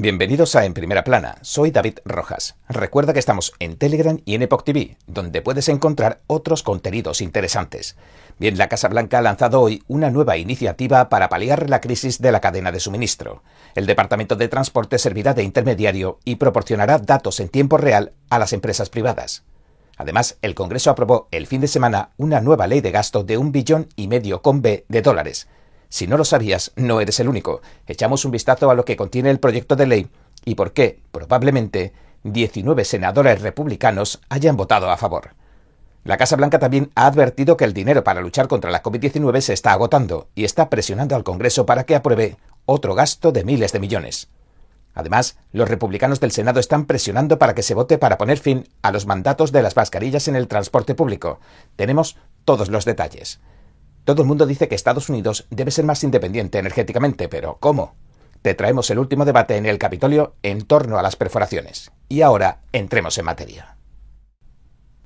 Bienvenidos a En Primera Plana, soy David Rojas. Recuerda que estamos en Telegram y en Epoch TV, donde puedes encontrar otros contenidos interesantes. Bien, la Casa Blanca ha lanzado hoy una nueva iniciativa para paliar la crisis de la cadena de suministro. El Departamento de Transporte servirá de intermediario y proporcionará datos en tiempo real a las empresas privadas. Además, el Congreso aprobó el fin de semana una nueva ley de gasto de un billón y medio con B de dólares si no lo sabías, no eres el único. Echamos un vistazo a lo que contiene el proyecto de ley y por qué, probablemente, 19 senadores republicanos hayan votado a favor. La Casa Blanca también ha advertido que el dinero para luchar contra la COVID-19 se está agotando y está presionando al Congreso para que apruebe otro gasto de miles de millones. Además, los republicanos del Senado están presionando para que se vote para poner fin a los mandatos de las mascarillas en el transporte público. Tenemos todos los detalles. Todo el mundo dice que Estados Unidos debe ser más independiente energéticamente, pero ¿cómo? Te traemos el último debate en el Capitolio en torno a las perforaciones. Y ahora entremos en materia.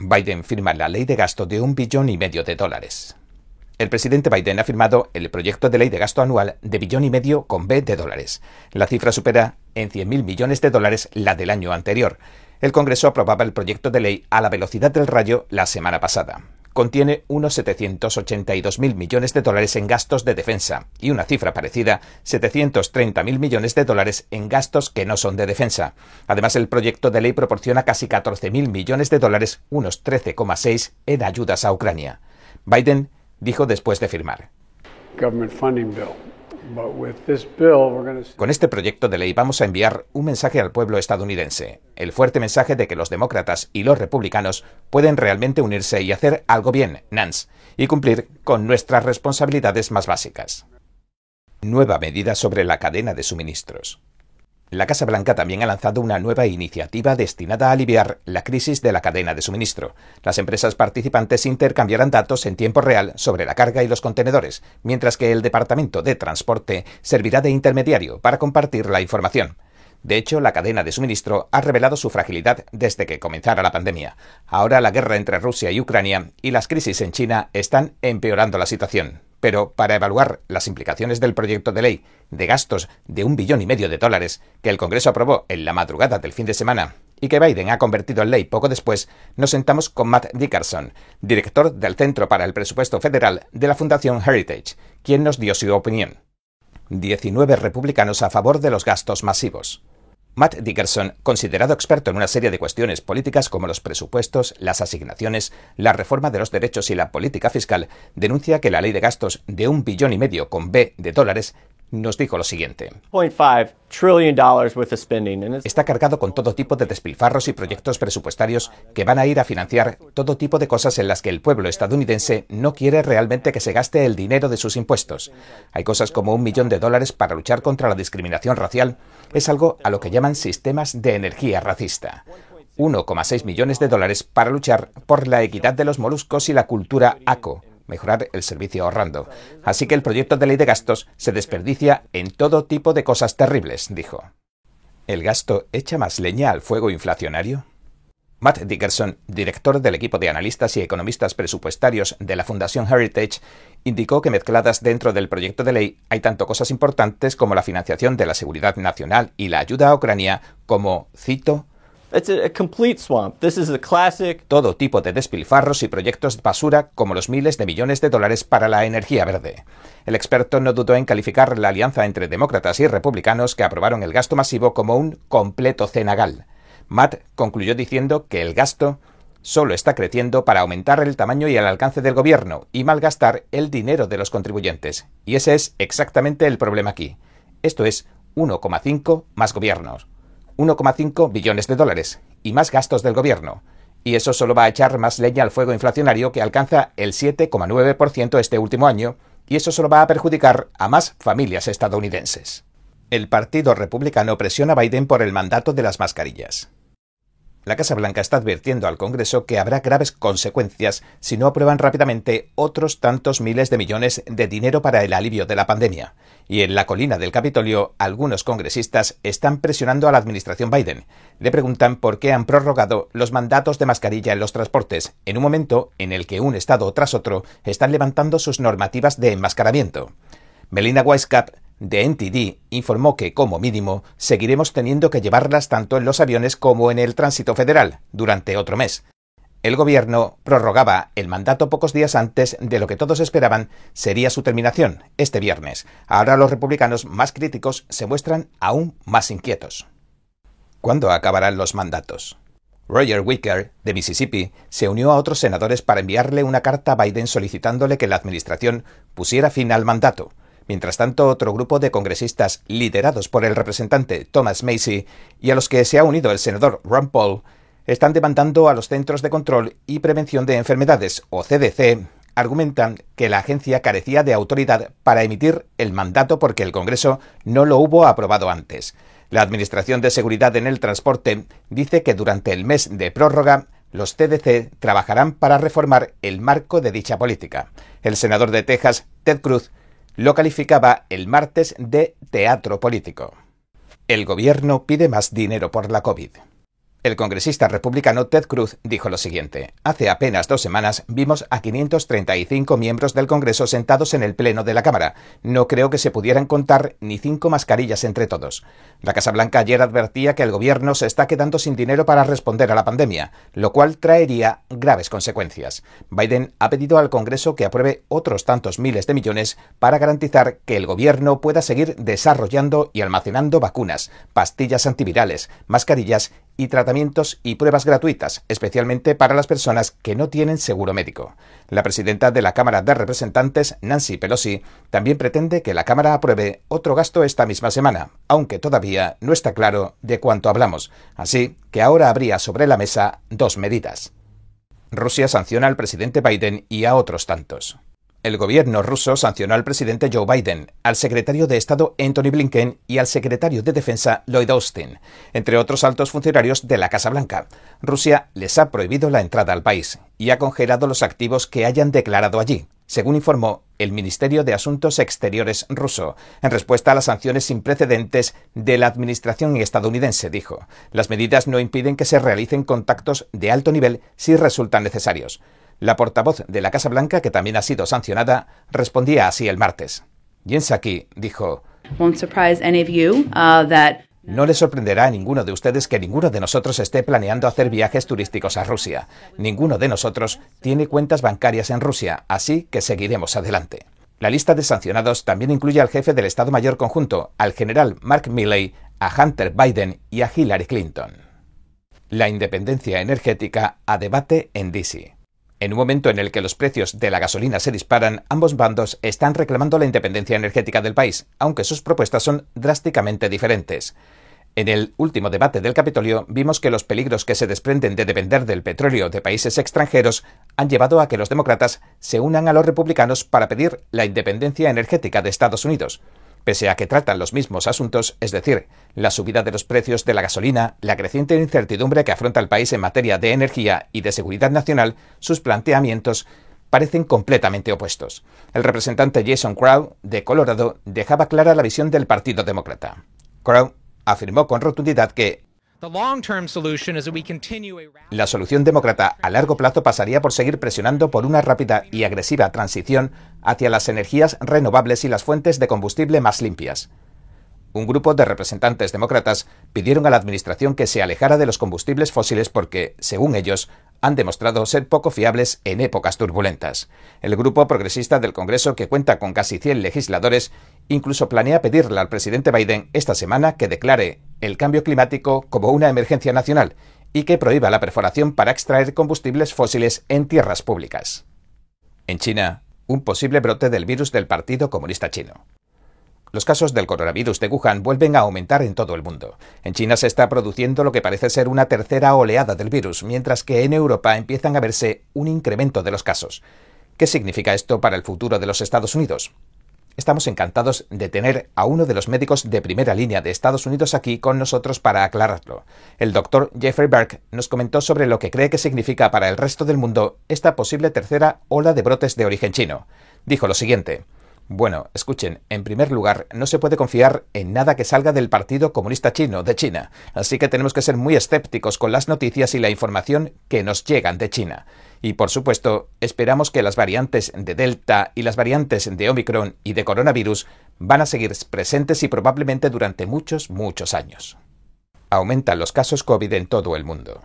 Biden firma la ley de gasto de un billón y medio de dólares. El presidente Biden ha firmado el proyecto de ley de gasto anual de billón y medio con B de dólares. La cifra supera en 100.000 millones de dólares la del año anterior. El Congreso aprobaba el proyecto de ley a la velocidad del rayo la semana pasada contiene unos 782.000 millones de dólares en gastos de defensa y una cifra parecida, 730.000 millones de dólares en gastos que no son de defensa. Además, el proyecto de ley proporciona casi 14.000 millones de dólares, unos 13,6 en ayudas a Ucrania. Biden dijo después de firmar. Con este proyecto de ley vamos a enviar un mensaje al pueblo estadounidense, el fuerte mensaje de que los demócratas y los republicanos pueden realmente unirse y hacer algo bien, Nance, y cumplir con nuestras responsabilidades más básicas. Nueva medida sobre la cadena de suministros. La Casa Blanca también ha lanzado una nueva iniciativa destinada a aliviar la crisis de la cadena de suministro. Las empresas participantes intercambiarán datos en tiempo real sobre la carga y los contenedores, mientras que el Departamento de Transporte servirá de intermediario para compartir la información. De hecho, la cadena de suministro ha revelado su fragilidad desde que comenzara la pandemia. Ahora la guerra entre Rusia y Ucrania y las crisis en China están empeorando la situación. Pero para evaluar las implicaciones del proyecto de ley de gastos de un billón y medio de dólares que el Congreso aprobó en la madrugada del fin de semana y que Biden ha convertido en ley poco después, nos sentamos con Matt Dickerson, director del Centro para el Presupuesto Federal de la Fundación Heritage, quien nos dio su opinión. 19 republicanos a favor de los gastos masivos. Matt Dickerson, considerado experto en una serie de cuestiones políticas como los presupuestos, las asignaciones, la reforma de los derechos y la política fiscal, denuncia que la ley de gastos de un billón y medio con B de dólares nos dijo lo siguiente. Está cargado con todo tipo de despilfarros y proyectos presupuestarios que van a ir a financiar todo tipo de cosas en las que el pueblo estadounidense no quiere realmente que se gaste el dinero de sus impuestos. Hay cosas como un millón de dólares para luchar contra la discriminación racial. Es algo a lo que llaman sistemas de energía racista. 1,6 millones de dólares para luchar por la equidad de los moluscos y la cultura ACO mejorar el servicio ahorrando. Así que el proyecto de ley de gastos se desperdicia en todo tipo de cosas terribles, dijo. ¿El gasto echa más leña al fuego inflacionario? Matt Dickerson, director del equipo de analistas y economistas presupuestarios de la Fundación Heritage, indicó que mezcladas dentro del proyecto de ley hay tanto cosas importantes como la financiación de la seguridad nacional y la ayuda a Ucrania como, cito, todo tipo de despilfarros y proyectos de basura como los miles de millones de dólares para la energía verde. El experto no dudó en calificar la alianza entre demócratas y republicanos que aprobaron el gasto masivo como un completo cenagal. Matt concluyó diciendo que el gasto solo está creciendo para aumentar el tamaño y el alcance del gobierno y malgastar el dinero de los contribuyentes. Y ese es exactamente el problema aquí. Esto es 1,5 más gobiernos. 1,5 billones de dólares y más gastos del gobierno. Y eso solo va a echar más leña al fuego inflacionario que alcanza el 7,9% este último año, y eso solo va a perjudicar a más familias estadounidenses. El Partido Republicano presiona a Biden por el mandato de las mascarillas. La Casa Blanca está advirtiendo al Congreso que habrá graves consecuencias si no aprueban rápidamente otros tantos miles de millones de dinero para el alivio de la pandemia. Y en la colina del Capitolio, algunos congresistas están presionando a la administración Biden. Le preguntan por qué han prorrogado los mandatos de mascarilla en los transportes, en un momento en el que un Estado tras otro están levantando sus normativas de enmascaramiento. Melina Weisskopf, de NTD informó que, como mínimo, seguiremos teniendo que llevarlas tanto en los aviones como en el tránsito federal durante otro mes. El gobierno prorrogaba el mandato pocos días antes de lo que todos esperaban sería su terminación, este viernes. Ahora los republicanos más críticos se muestran aún más inquietos. ¿Cuándo acabarán los mandatos? Roger Wicker, de Mississippi, se unió a otros senadores para enviarle una carta a Biden solicitándole que la administración pusiera fin al mandato. Mientras tanto, otro grupo de congresistas liderados por el representante Thomas Macy y a los que se ha unido el senador Ron Paul están demandando a los Centros de Control y Prevención de Enfermedades, o CDC, argumentan que la agencia carecía de autoridad para emitir el mandato porque el Congreso no lo hubo aprobado antes. La Administración de Seguridad en el Transporte dice que durante el mes de prórroga los CDC trabajarán para reformar el marco de dicha política. El senador de Texas, Ted Cruz, lo calificaba el martes de teatro político. El gobierno pide más dinero por la COVID. El congresista republicano Ted Cruz dijo lo siguiente. Hace apenas dos semanas vimos a 535 miembros del Congreso sentados en el Pleno de la Cámara. No creo que se pudieran contar ni cinco mascarillas entre todos. La Casa Blanca ayer advertía que el gobierno se está quedando sin dinero para responder a la pandemia, lo cual traería graves consecuencias. Biden ha pedido al Congreso que apruebe otros tantos miles de millones para garantizar que el gobierno pueda seguir desarrollando y almacenando vacunas, pastillas antivirales, mascarillas y tratamientos y pruebas gratuitas, especialmente para las personas que no tienen seguro médico. La presidenta de la Cámara de Representantes, Nancy Pelosi, también pretende que la Cámara apruebe otro gasto esta misma semana, aunque todavía no está claro de cuánto hablamos, así que ahora habría sobre la mesa dos medidas. Rusia sanciona al presidente Biden y a otros tantos. El gobierno ruso sancionó al presidente Joe Biden, al secretario de Estado Anthony Blinken y al secretario de Defensa Lloyd Austin, entre otros altos funcionarios de la Casa Blanca. Rusia les ha prohibido la entrada al país y ha congelado los activos que hayan declarado allí, según informó el Ministerio de Asuntos Exteriores ruso, en respuesta a las sanciones sin precedentes de la administración estadounidense, dijo. Las medidas no impiden que se realicen contactos de alto nivel si resultan necesarios. La portavoz de la Casa Blanca, que también ha sido sancionada, respondía así el martes. Jen Psaki dijo, uh, no le sorprenderá a ninguno de ustedes que ninguno de nosotros esté planeando hacer viajes turísticos a Rusia. Ninguno de nosotros tiene cuentas bancarias en Rusia, así que seguiremos adelante. La lista de sancionados también incluye al jefe del Estado Mayor Conjunto, al general Mark Milley, a Hunter Biden y a Hillary Clinton. La independencia energética a debate en DC. En un momento en el que los precios de la gasolina se disparan, ambos bandos están reclamando la independencia energética del país, aunque sus propuestas son drásticamente diferentes. En el último debate del Capitolio vimos que los peligros que se desprenden de depender del petróleo de países extranjeros han llevado a que los demócratas se unan a los republicanos para pedir la independencia energética de Estados Unidos. Pese a que tratan los mismos asuntos, es decir, la subida de los precios de la gasolina, la creciente incertidumbre que afronta el país en materia de energía y de seguridad nacional, sus planteamientos parecen completamente opuestos. El representante Jason Crow, de Colorado, dejaba clara la visión del Partido Demócrata. Crow afirmó con rotundidad que la solución demócrata a largo plazo pasaría por seguir presionando por una rápida y agresiva transición hacia las energías renovables y las fuentes de combustible más limpias. Un grupo de representantes demócratas pidieron a la Administración que se alejara de los combustibles fósiles porque, según ellos, han demostrado ser poco fiables en épocas turbulentas. El grupo progresista del Congreso, que cuenta con casi 100 legisladores, incluso planea pedirle al presidente Biden esta semana que declare el cambio climático como una emergencia nacional y que prohíba la perforación para extraer combustibles fósiles en tierras públicas. En China, un posible brote del virus del Partido Comunista Chino. Los casos del coronavirus de Wuhan vuelven a aumentar en todo el mundo. En China se está produciendo lo que parece ser una tercera oleada del virus, mientras que en Europa empiezan a verse un incremento de los casos. ¿Qué significa esto para el futuro de los Estados Unidos? Estamos encantados de tener a uno de los médicos de primera línea de Estados Unidos aquí con nosotros para aclararlo. El doctor Jeffrey Burke nos comentó sobre lo que cree que significa para el resto del mundo esta posible tercera ola de brotes de origen chino. Dijo lo siguiente. Bueno, escuchen, en primer lugar, no se puede confiar en nada que salga del Partido Comunista Chino, de China, así que tenemos que ser muy escépticos con las noticias y la información que nos llegan de China. Y por supuesto, esperamos que las variantes de Delta y las variantes de Omicron y de coronavirus van a seguir presentes y probablemente durante muchos, muchos años. Aumentan los casos COVID en todo el mundo.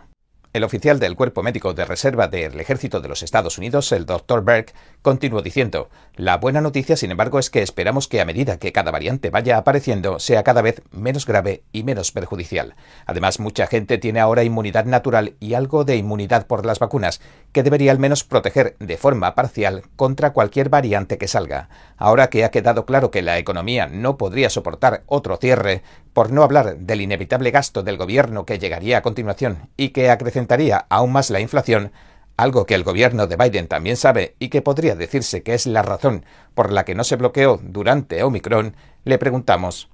El oficial del Cuerpo Médico de Reserva del Ejército de los Estados Unidos, el Dr. Berg, continuó diciendo, la buena noticia, sin embargo, es que esperamos que a medida que cada variante vaya apareciendo, sea cada vez menos grave y menos perjudicial. Además, mucha gente tiene ahora inmunidad natural y algo de inmunidad por las vacunas, que debería al menos proteger de forma parcial contra cualquier variante que salga. Ahora que ha quedado claro que la economía no podría soportar otro cierre, por no hablar del inevitable gasto del gobierno que llegaría a continuación y que acrecentaría aún más la inflación, algo que el gobierno de Biden también sabe y que podría decirse que es la razón por la que no se bloqueó durante Omicron, le preguntamos,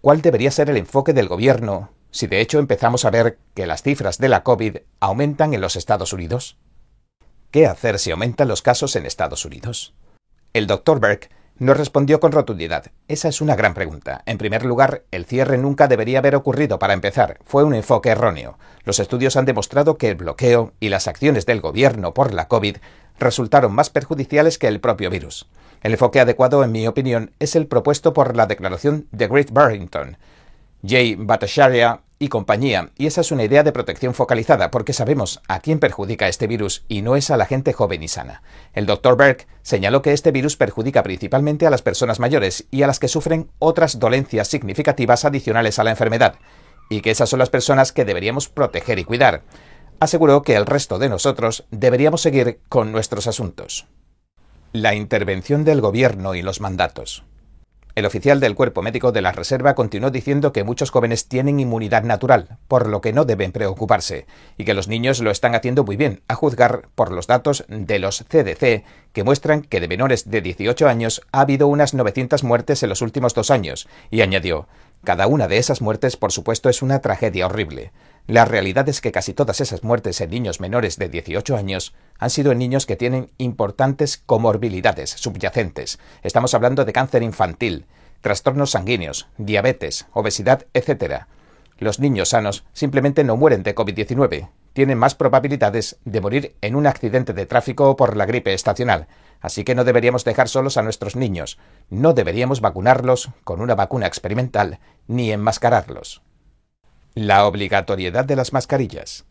¿cuál debería ser el enfoque del gobierno si de hecho empezamos a ver que las cifras de la COVID aumentan en los Estados Unidos? ¿Qué hacer si aumentan los casos en Estados Unidos? El Dr. Berg nos respondió con rotundidad. Esa es una gran pregunta. En primer lugar, el cierre nunca debería haber ocurrido para empezar. Fue un enfoque erróneo. Los estudios han demostrado que el bloqueo y las acciones del gobierno por la COVID resultaron más perjudiciales que el propio virus. El enfoque adecuado, en mi opinión, es el propuesto por la declaración de Great Barrington. Jay Bhattacharya y compañía, y esa es una idea de protección focalizada, porque sabemos a quién perjudica este virus y no es a la gente joven y sana. El Dr. Berg señaló que este virus perjudica principalmente a las personas mayores y a las que sufren otras dolencias significativas adicionales a la enfermedad, y que esas son las personas que deberíamos proteger y cuidar. Aseguró que el resto de nosotros deberíamos seguir con nuestros asuntos. La intervención del gobierno y los mandatos. El oficial del Cuerpo Médico de la Reserva continuó diciendo que muchos jóvenes tienen inmunidad natural, por lo que no deben preocuparse, y que los niños lo están haciendo muy bien, a juzgar por los datos de los CDC, que muestran que de menores de 18 años ha habido unas 900 muertes en los últimos dos años, y añadió, cada una de esas muertes, por supuesto, es una tragedia horrible. La realidad es que casi todas esas muertes en niños menores de 18 años han sido en niños que tienen importantes comorbilidades subyacentes. Estamos hablando de cáncer infantil, trastornos sanguíneos, diabetes, obesidad, etc. Los niños sanos simplemente no mueren de COVID-19, tienen más probabilidades de morir en un accidente de tráfico o por la gripe estacional, así que no deberíamos dejar solos a nuestros niños, no deberíamos vacunarlos con una vacuna experimental ni enmascararlos. La obligatoriedad de las mascarillas.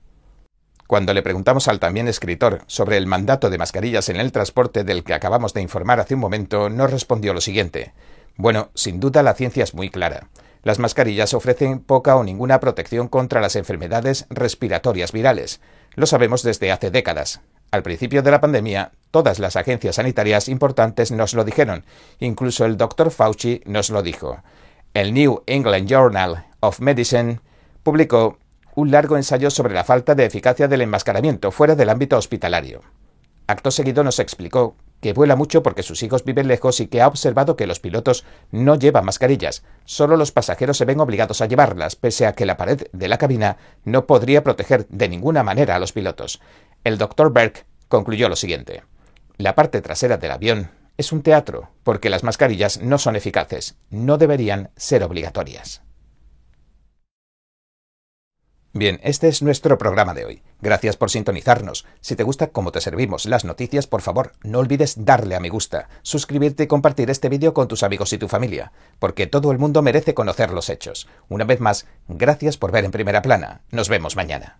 Cuando le preguntamos al también escritor sobre el mandato de mascarillas en el transporte del que acabamos de informar hace un momento, nos respondió lo siguiente. Bueno, sin duda la ciencia es muy clara. Las mascarillas ofrecen poca o ninguna protección contra las enfermedades respiratorias virales. Lo sabemos desde hace décadas. Al principio de la pandemia, todas las agencias sanitarias importantes nos lo dijeron, incluso el Dr. Fauci nos lo dijo. El New England Journal of Medicine publicó un largo ensayo sobre la falta de eficacia del enmascaramiento fuera del ámbito hospitalario. Acto seguido nos explicó que vuela mucho porque sus hijos viven lejos y que ha observado que los pilotos no llevan mascarillas, solo los pasajeros se ven obligados a llevarlas, pese a que la pared de la cabina no podría proteger de ninguna manera a los pilotos. El doctor Berg concluyó lo siguiente. La parte trasera del avión es un teatro, porque las mascarillas no son eficaces, no deberían ser obligatorias. Bien, este es nuestro programa de hoy. Gracias por sintonizarnos. Si te gusta cómo te servimos las noticias, por favor, no olvides darle a me gusta, suscribirte y compartir este vídeo con tus amigos y tu familia, porque todo el mundo merece conocer los hechos. Una vez más, gracias por ver en primera plana. Nos vemos mañana.